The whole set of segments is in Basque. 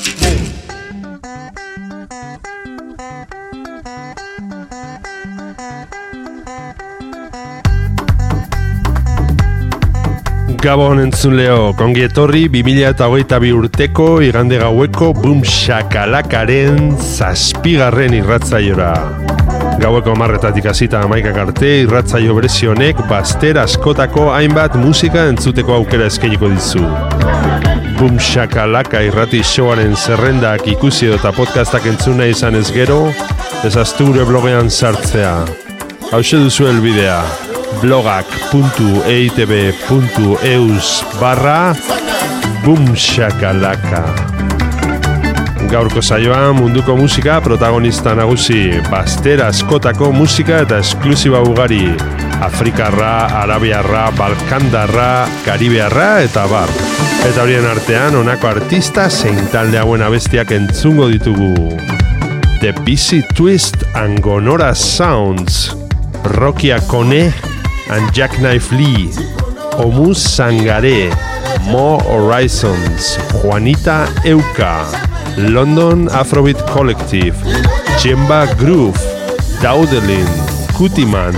Gabon entzun leo, kongi etorri 2008 urteko igande gaueko Boom Shakalakaren zazpigarren irratzaiora. Gaueko marretatik hasita amaikak arte irratzaio berezionek baster askotako hainbat musika entzuteko aukera eskainiko dizu. Boom Shakalaka irrati showaren zerrendak ikusi eta podcastak entzuna izan ez gero, ezaztu gure blogean sartzea. Hau duzu helbidea, blogak.eitb.eus barra Bumshakalaka Gaurko saioa munduko musika protagonista nagusi Bastera askotako musika eta esklusiba ugari Afrikarra, Arabiarra, Balkandarra, Karibearra eta bar Eta horien artean honako artista zein talde hauen abestiak entzungo ditugu. The Busy Twist and Gonora Sounds. Rocky Akone and Jackknife Lee, Omus Sangare, Mo Horizons, Juanita Euka, London Afrobeat Collective, Jemba Groove, Daudelin, Kutiman,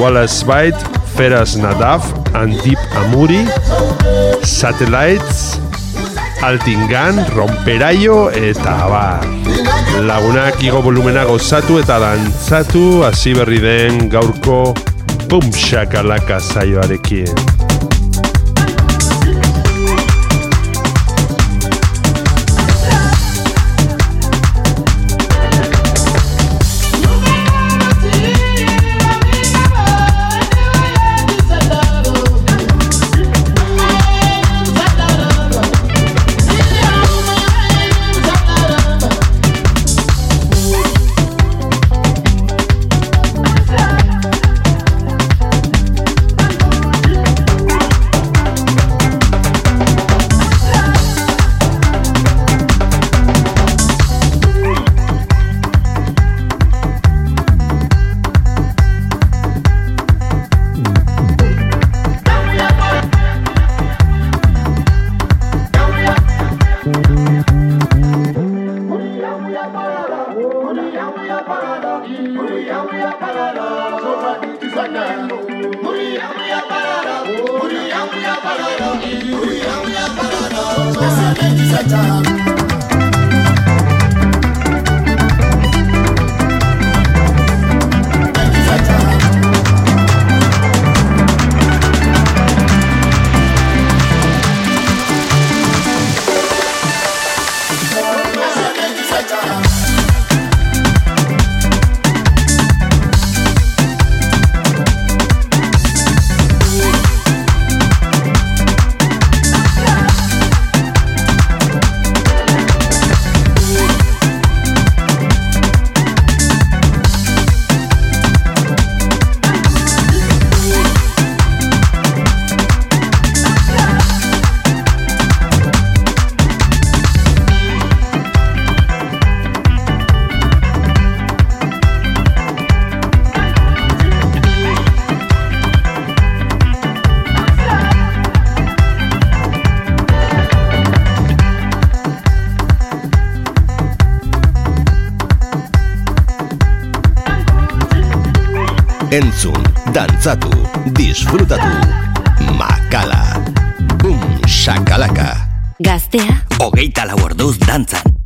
Wallace White, Feras Nadav, and Deep Amuri, Satellites, Altingan, Romperaio eta abar. Lagunak igo volumena gozatu eta dantzatu hasi berri den gaurko Boom Shakalaka saioarekin. Dantzatu, disfrutatu. Makala. Boom, shakalaka. Gaztea. Hogeita lau orduz dantzan.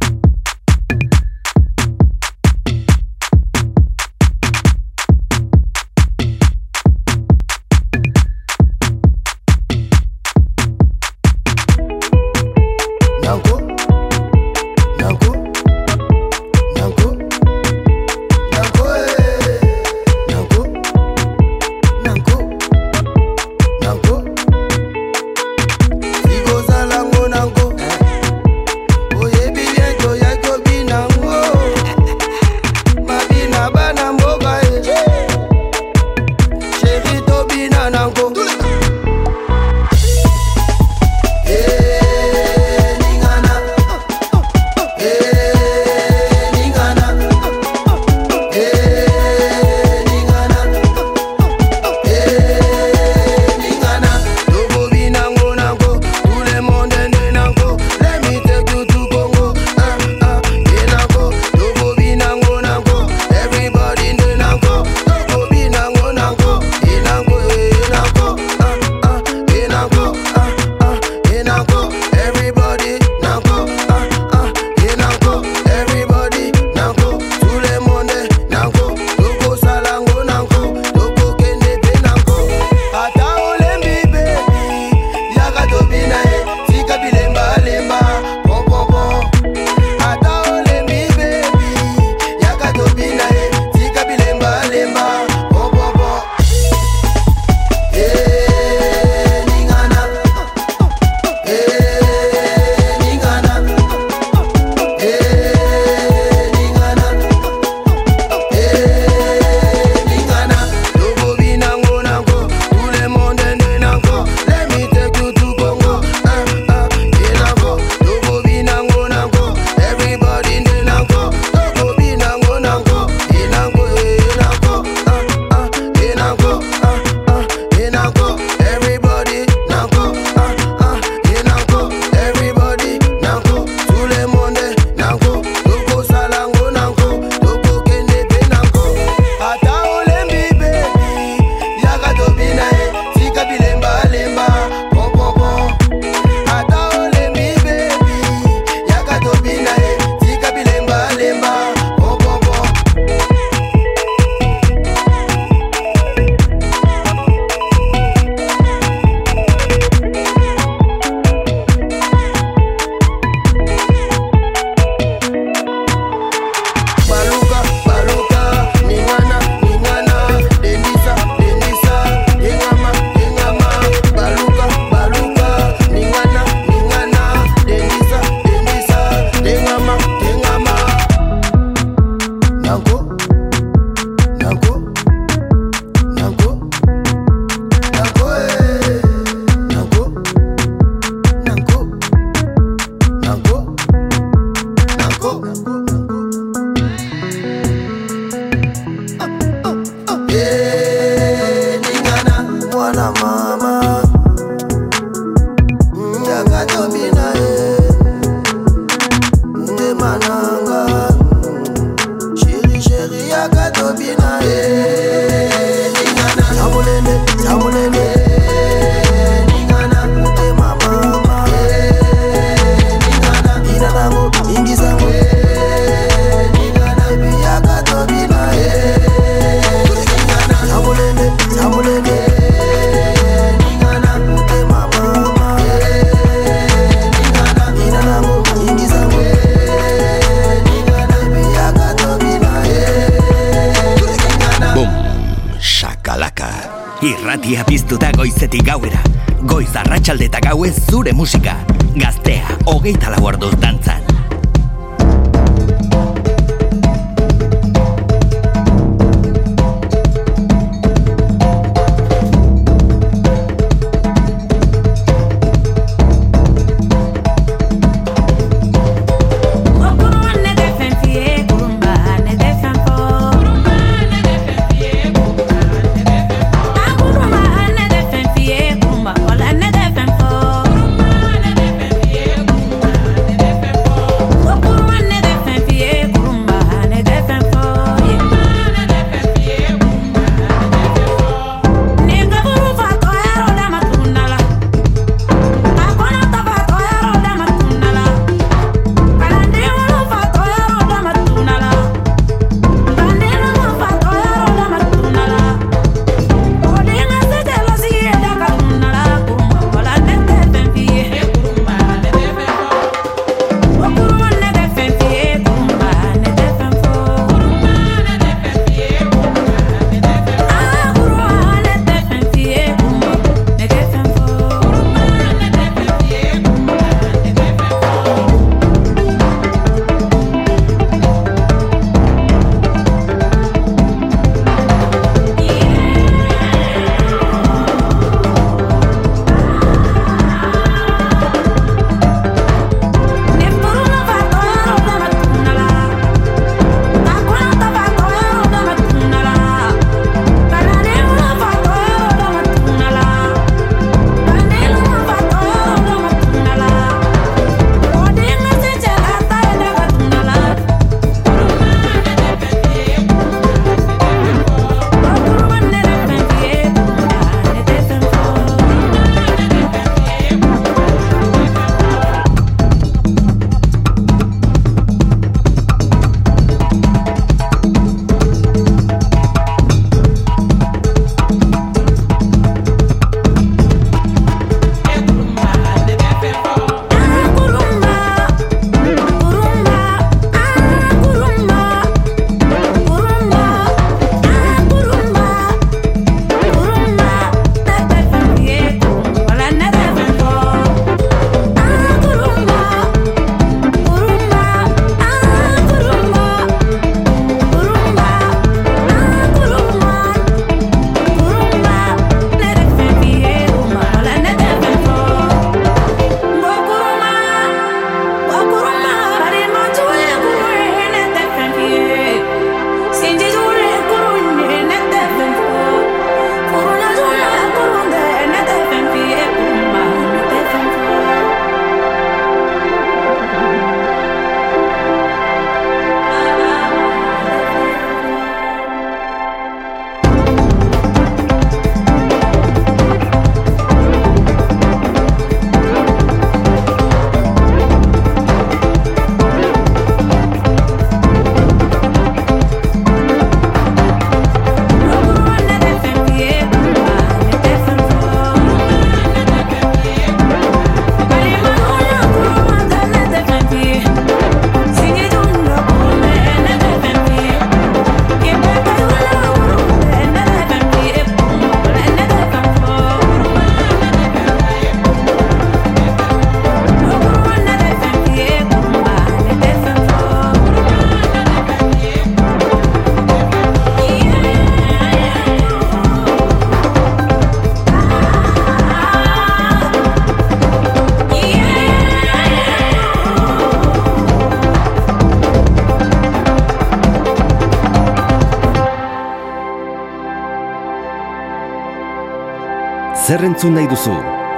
Zerrentzun nahi duzu.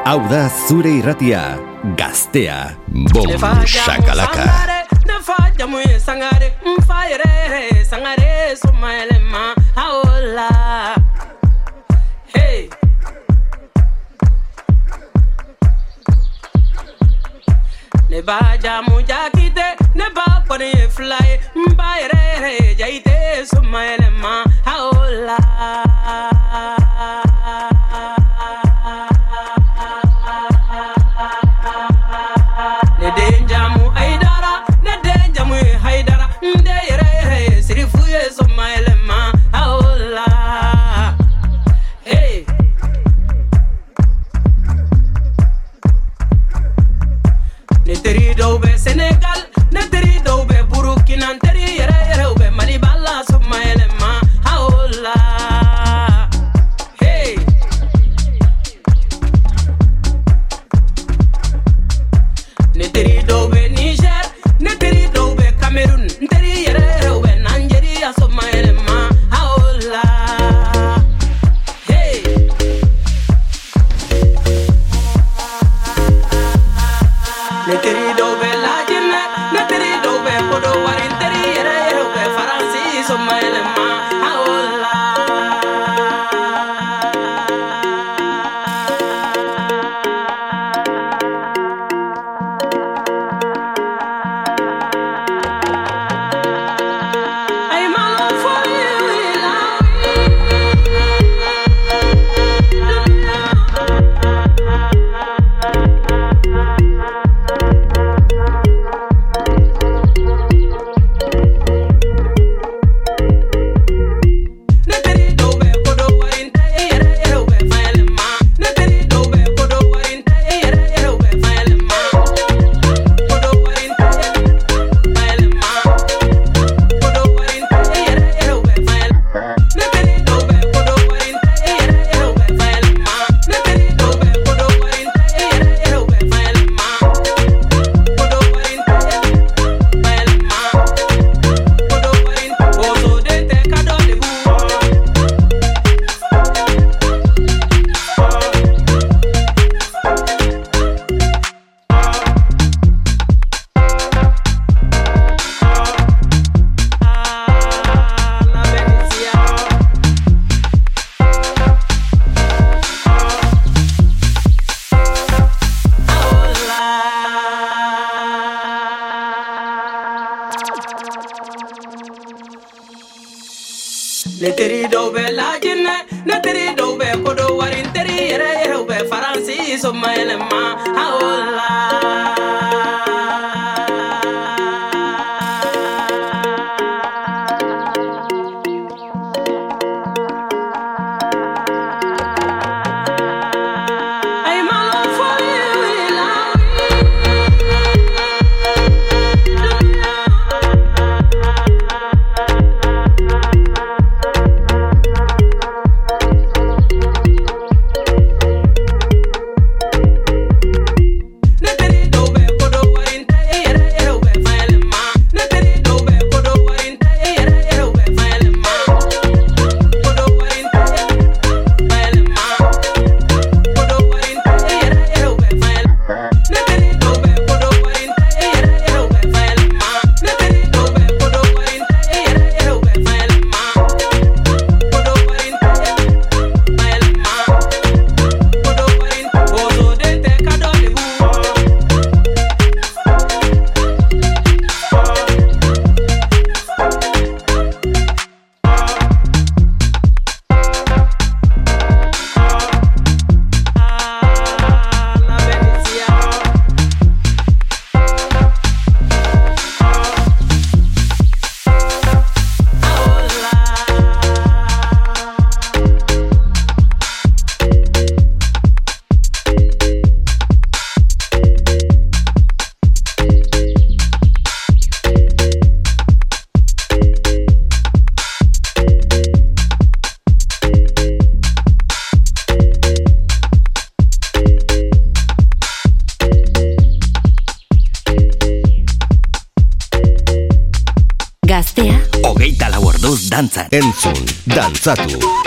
Hau da zure irratia, gaztea, bom, sakalaka. jamu ye sangare n fa yɛrɛ sangare soma yɛlɛma aola hey. ne ba jamu jakite ne ba kɔni ye fila ye n ba yɛrɛ jayite soma yɛlɛma aola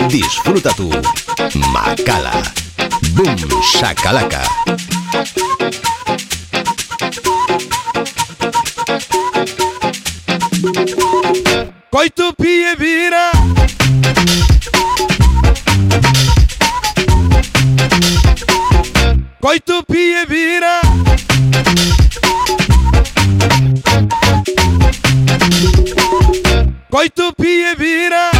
disfruta tu, Macala. Boom Shakalaka. Coito pie vira. Coito pie vira. Coito pie vira.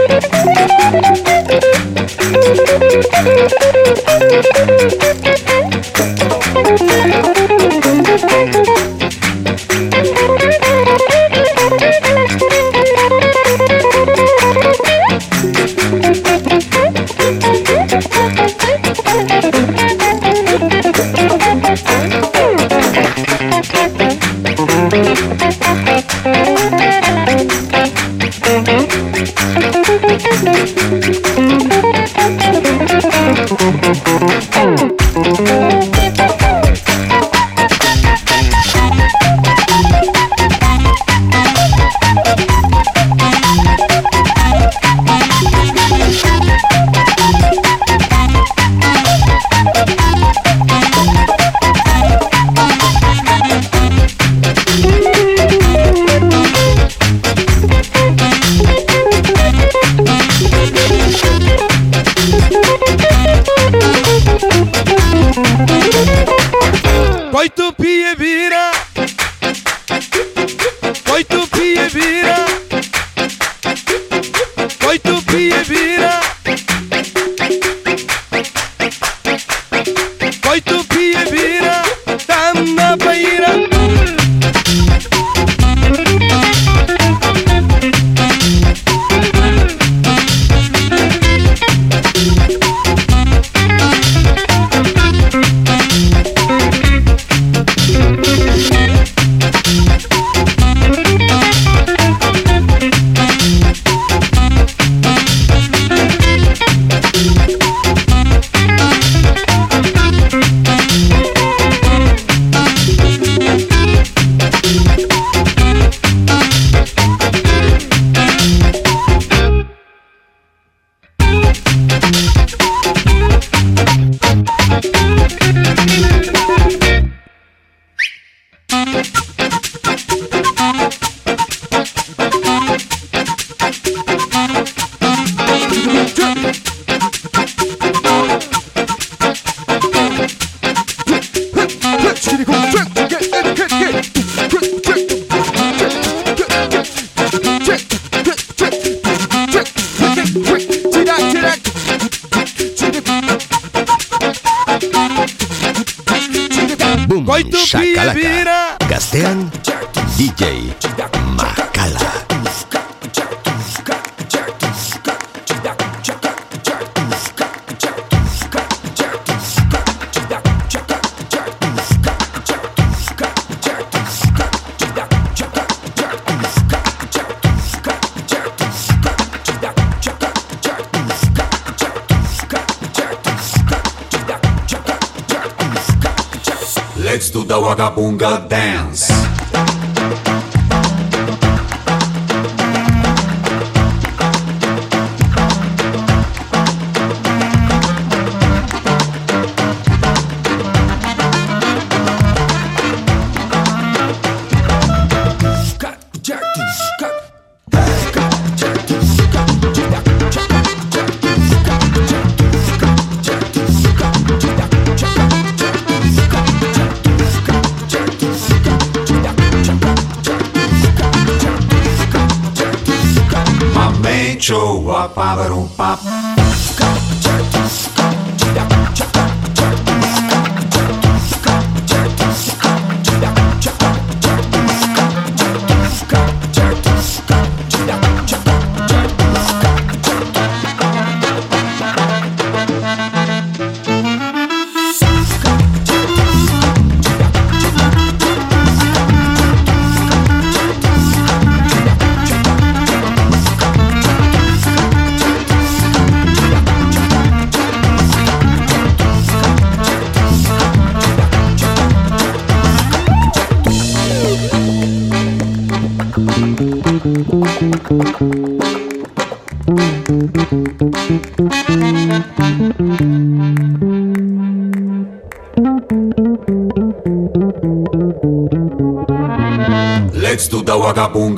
Show a pabarum papo.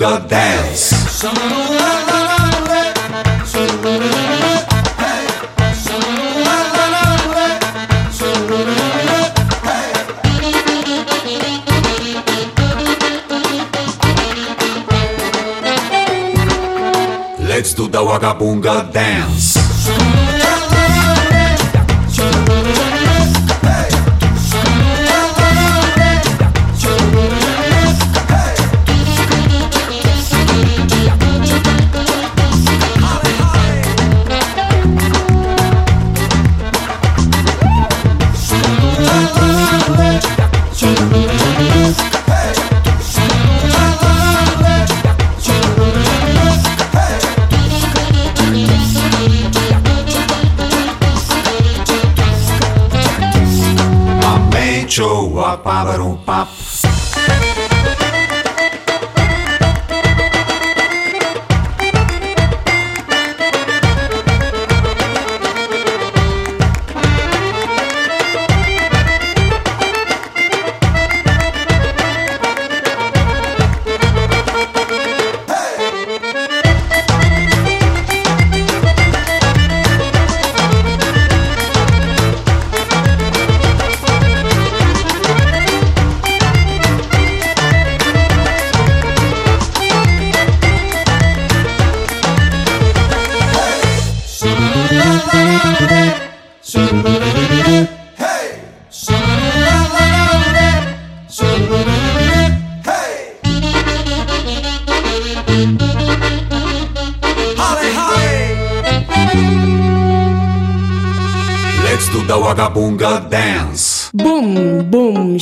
got that.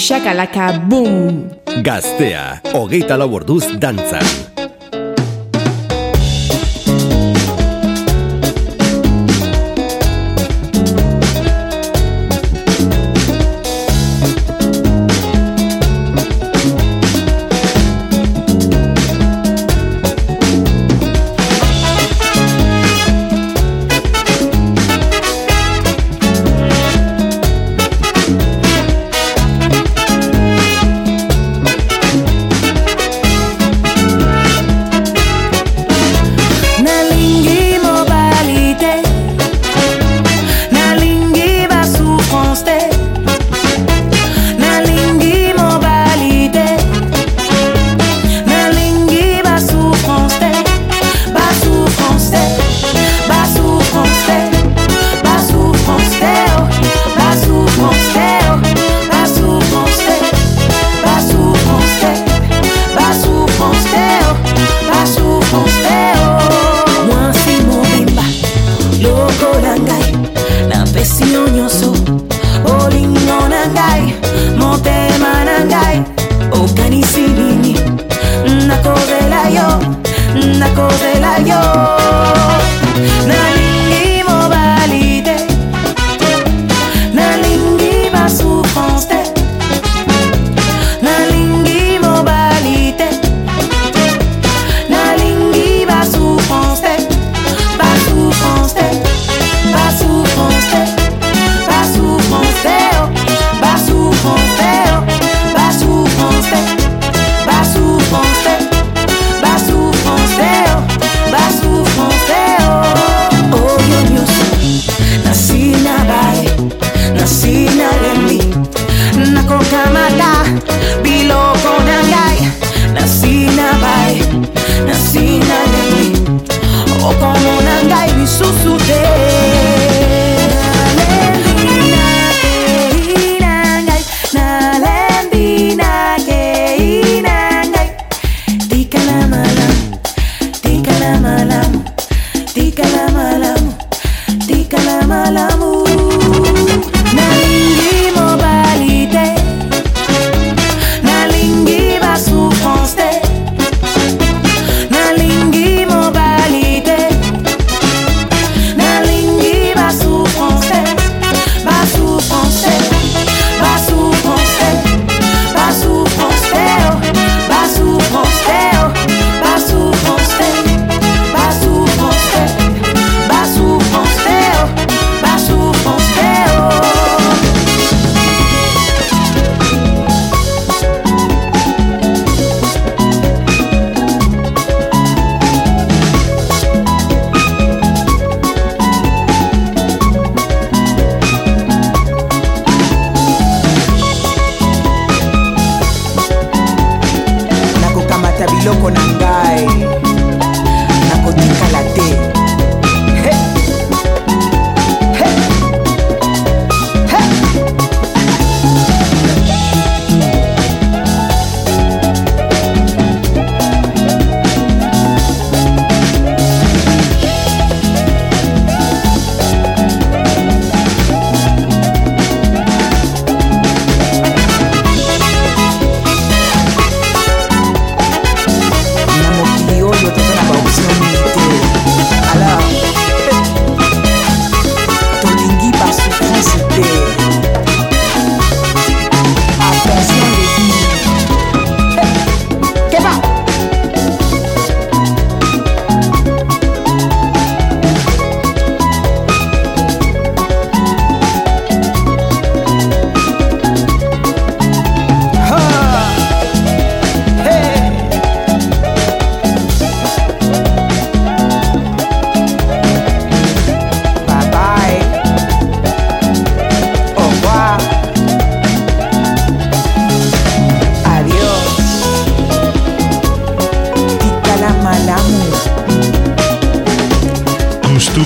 Shakalaka, boom. Gaztea, hogeita lau orduz dantzan.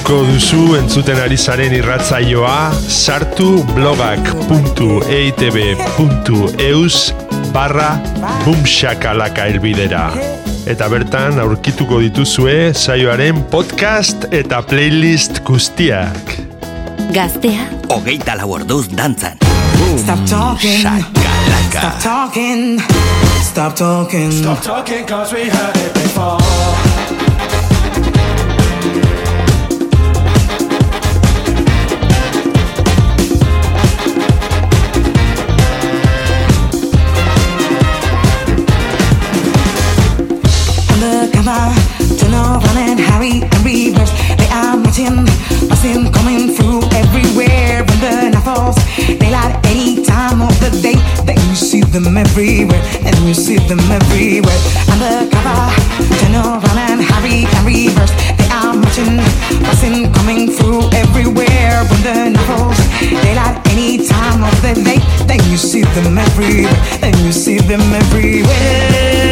gustuko duzu entzuten ari zaren irratzaioa sartu blogak.eitb.eus barra bumxakalaka elbidera. Eta bertan aurkituko dituzue saioaren podcast eta playlist guztiak. Gaztea. Ogeita laborduz dantzan. Stop talking. Shakalaka. Stop talking. Stop talking. Stop talking cause we heard it before. them everywhere, and you see them everywhere. On the cover, General and Harry and reverse, they are marching, passing, coming through everywhere. When the novels, daylight, any time of the day, then you see them everywhere, and you see them everywhere.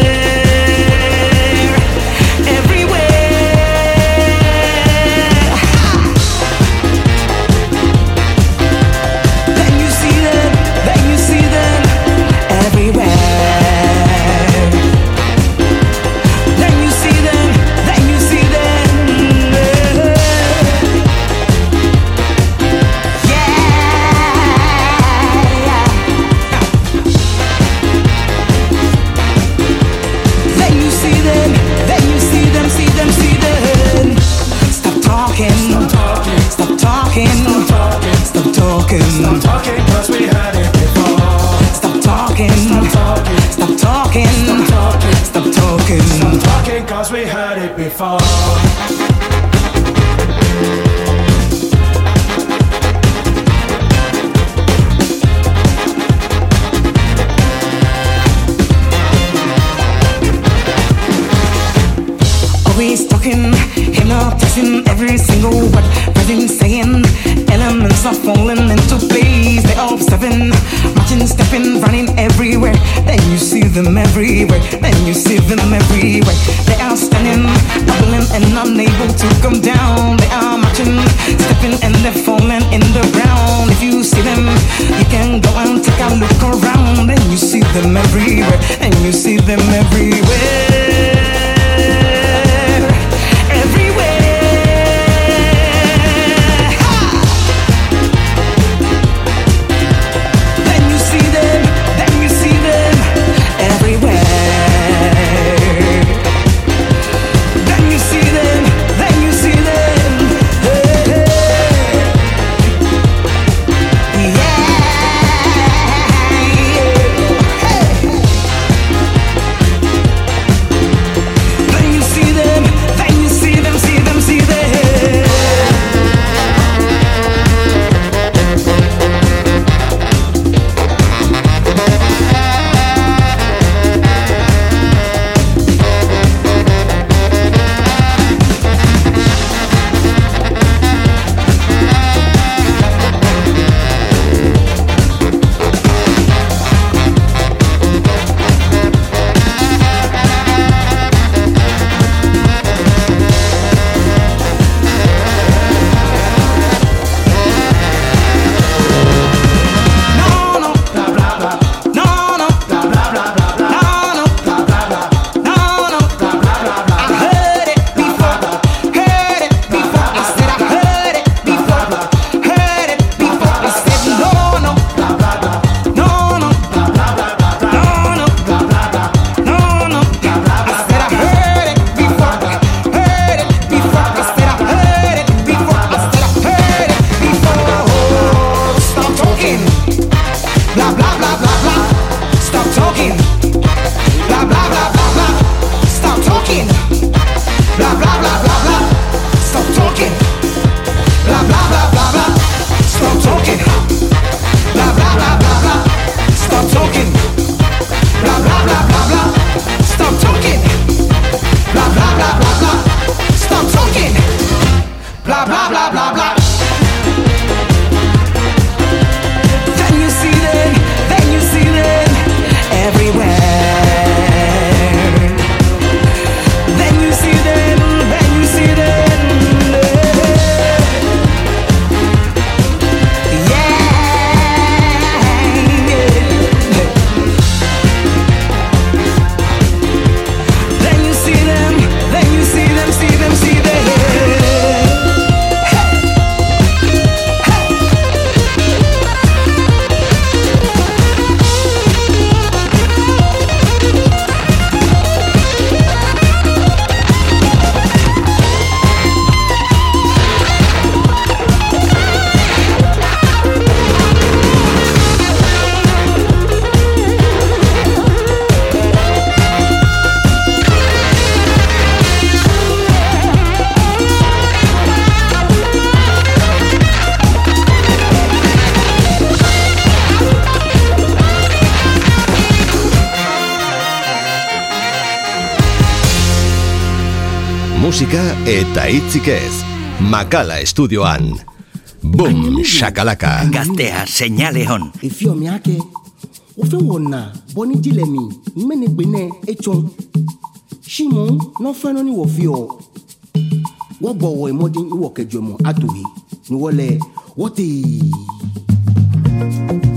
Eta hitzik ez, makala estudioan. boom shakalaka. Gaztea, seinale hon. Ifio miake, ufe wona, boni dilemi, mene gbene, etxon. Shimon, no feno ni wofio. Wogbowo imodi iwokejomo atohi. Ni wole, wote... Thank.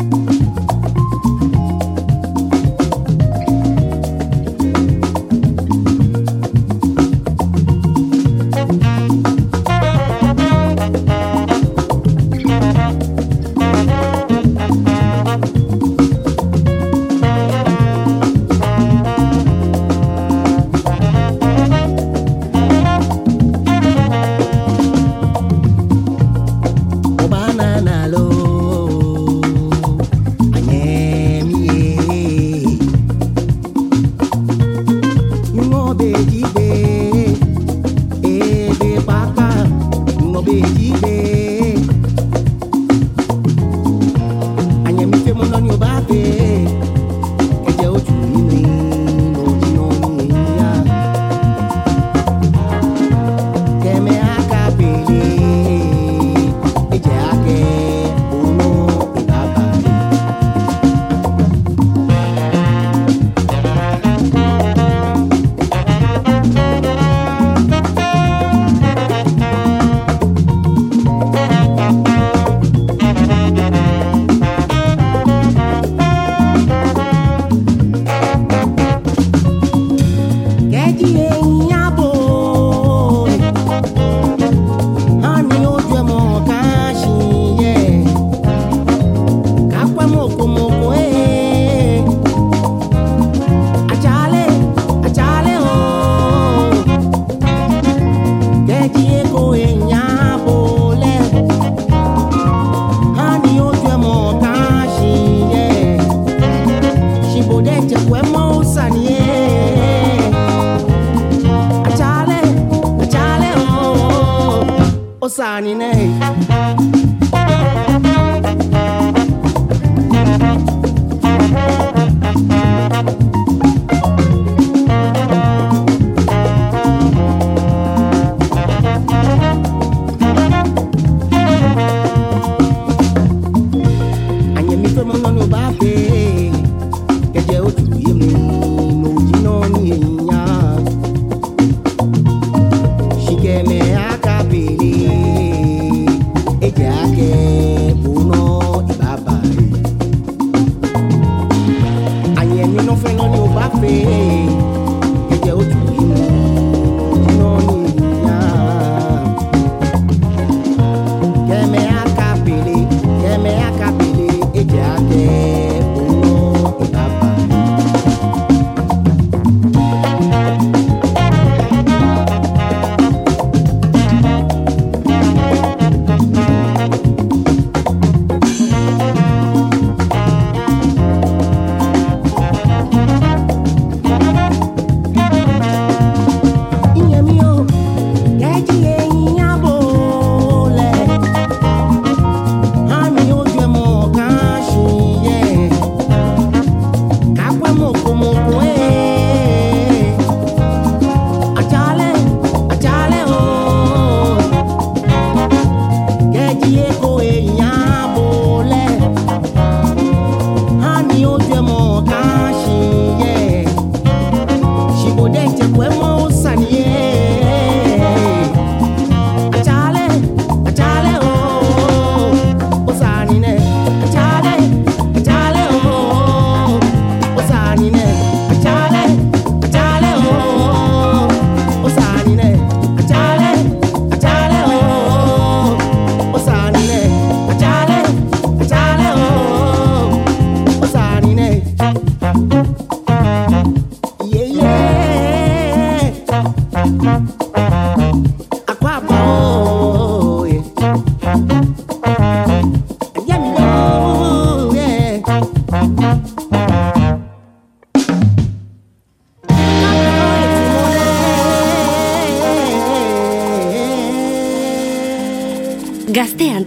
জানি না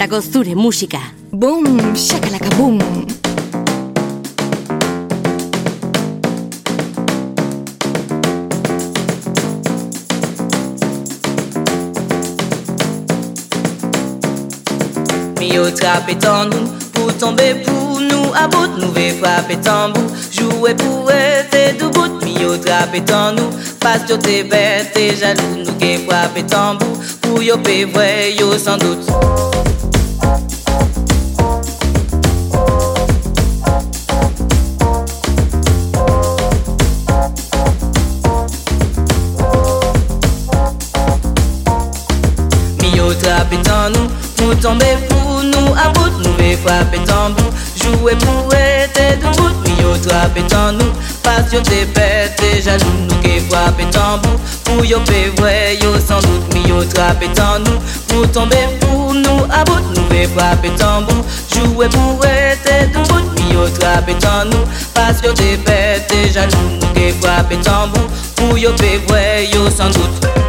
horretarako zure musika. Bum, shakalaka bum. Mi yo trape tan nou, pou tombe pou nou abot Nou ve frape tan bou, joue pou ete dou bout Mi yo trape tan nou, pas yo te bet, te jalou Nou gen frape tan bou, pou yo pe vwe tombe pou nou a bout Nou ve fwape tambou pou ete dou bout Mi yo trape tan nou Pasyon te pete jalou Nou ke fwape tambou Pou yo pe vwe yo san dout Mi yo trape tan nou Pou tombe pou nou a Nou ve fwape pou ete dou bout Mi yo trape tan nou Pasyon te pete jalou Nou ke tambou Pou yo pe vwe yo san dout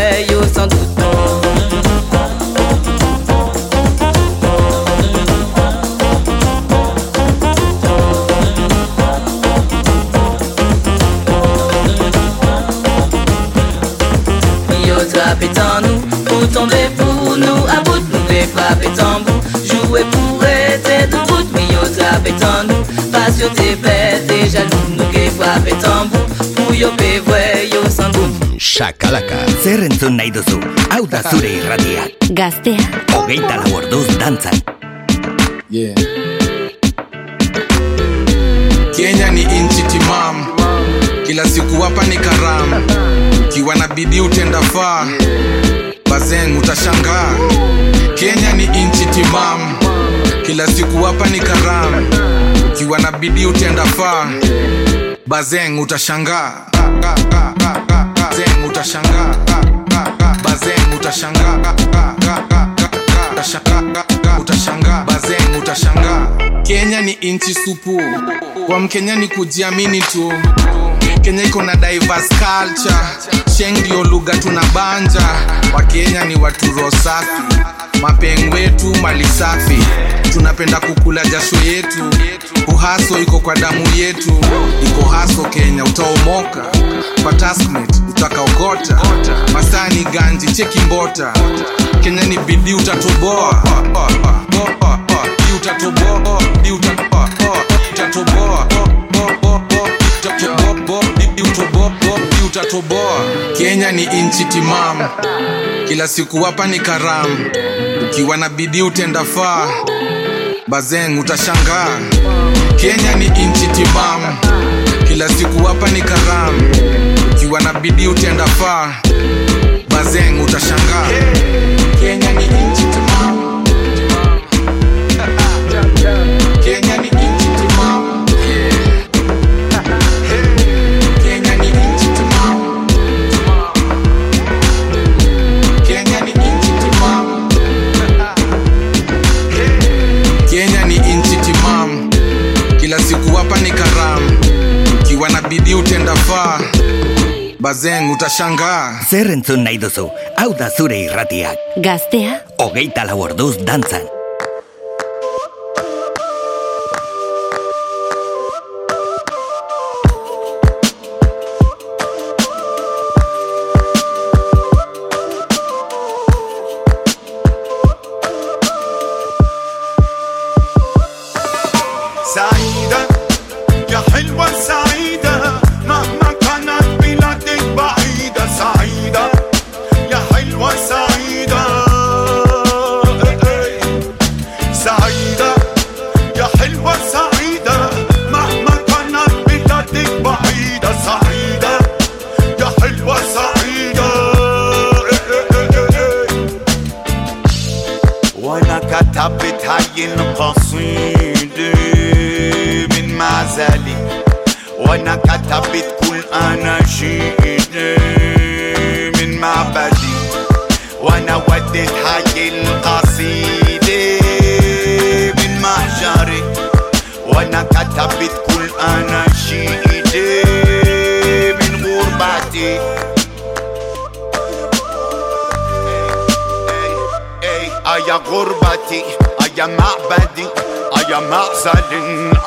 parce que t'es bête, nou ke frapper tambour, pour yo pe vwe yo sans. Shakalaka. Zer entzun nahi duzu, hau da zure irratia. Gaztea. Hogeita lau orduz dantzan. Yeah. Kenya ni inchi timam, kila siku hapa ni karamu, kiwa na bidii utenda faa, bazeng utashangaa. Kenya ni inchi timam, kila siku hapa ni karam kiwa na bidi utenda faa, bazeng utashangaa. Kenya ni inchi supu, kwa Mkenya ni kujiamini tu. Kenya iko na diverse culture, sheng ndio lugha tunabanja. Wakenya ni watu roho safi, mapeng wetu mali safi, tunapenda kukula jasho yetu. Uhaso iko kwa damu yetu, iko haso Kenya, utaomoka. Kwa tasmet utakaogota. Masani ganji cheki mbota, Kenya ni bidii utatoboa, utatoboa. Kenya ni inchi timamu, kila siku hapa ni karamu, ukiwa na bidii utenda faa, bazeng utashangaa. Kenya ni inchi timamu, kila siku hapa ni karamu, kiwa na bidii utenda faa, bazeng utashangaa. Kenya ni inchi timamu. Bazen utasanga. Zer entzun nahi duzu? Hau da zure irratiak. Gaztea. Ogeita lau orduz dantzan.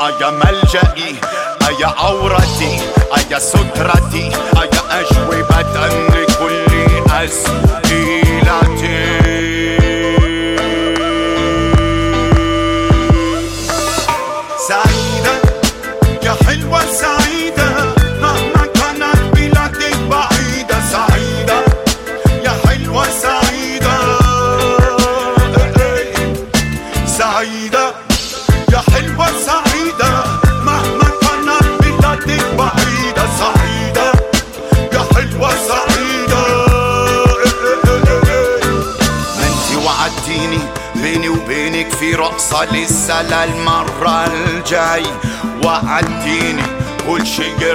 أيا ملجئي أيا عورتي أيا سترتي أيا أجوبة لكل كل أسئلة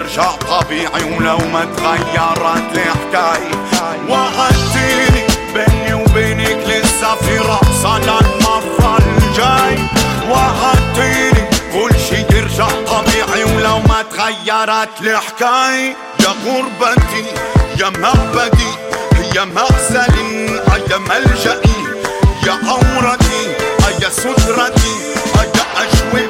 ترجع طبيعي ولو ما تغيرت الحكاية. وعدتيني بيني وبينك لسه في رقصة للمرة الجاي. وعدتيني كل شي يرجع طبيعي ولو ما تغيرت الحكاية. يا غربتي يا مبدي يا مغزلي يا ملجئي. يا عورتي يا سترتي يا أجوبة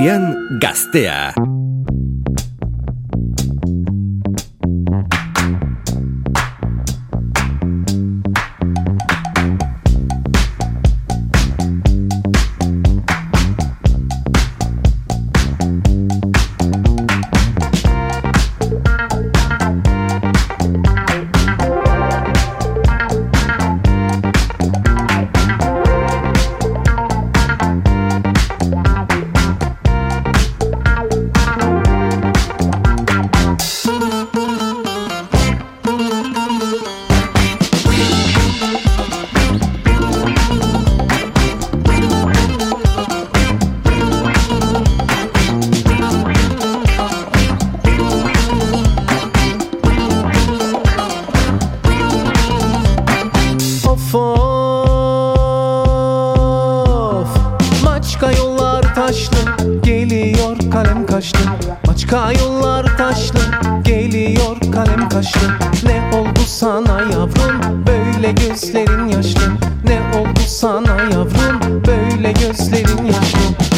irratian gaztea. Geliyor kalem kaşlı. Ne oldu sana yavrum? Böyle gözlerin yaşlı. Ne oldu sana yavrum? Böyle gözlerin yaşlı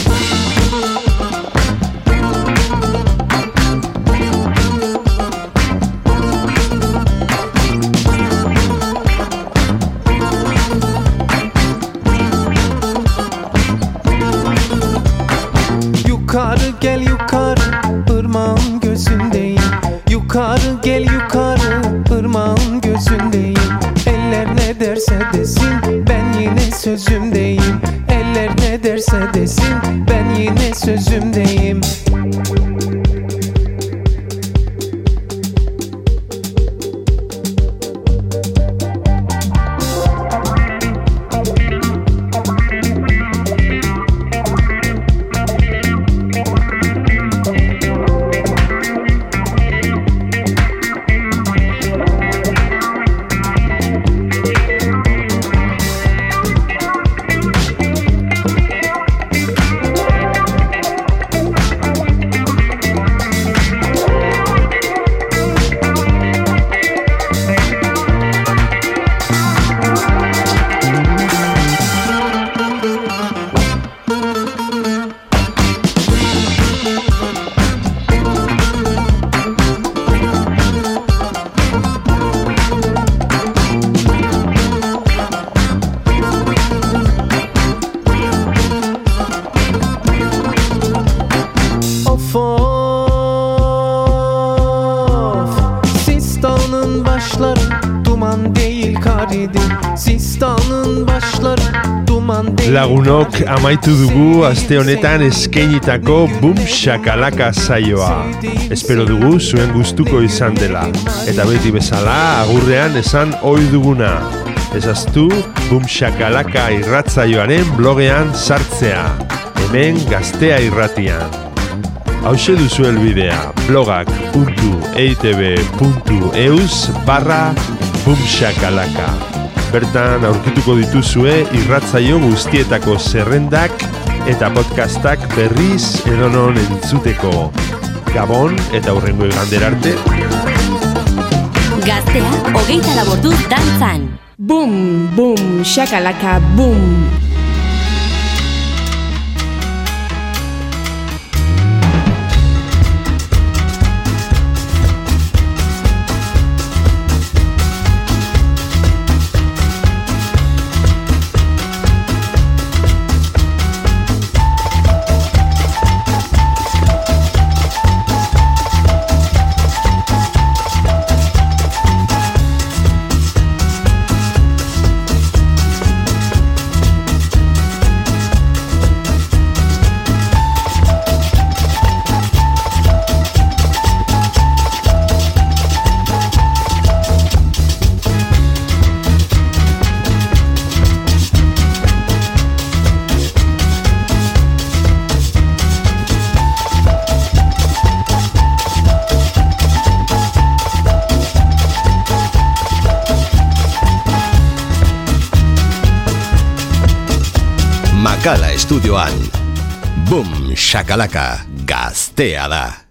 Lagunok amaitu dugu aste honetan eskeinitako Boom Shakalaka saioa. Espero dugu zuen gustuko izan dela. Eta beti bezala agurrean esan ohi duguna. Ezaztu Boom Shakalaka irratzaioaren blogean sartzea. Hemen gaztea irratian. Hauxe duzu elbidea blogak.eitb.eus barra bumshakalaka. Bertan aurkituko dituzue irratzaio guztietako zerrendak eta podcastak berriz edonon entzuteko. Gabon eta hurrengo igander arte. Gaztea, hogeita laborduz dantzan. Boom, boom, shakalaka, boom. Estudioan. Boom, shakalaka, gaztea da.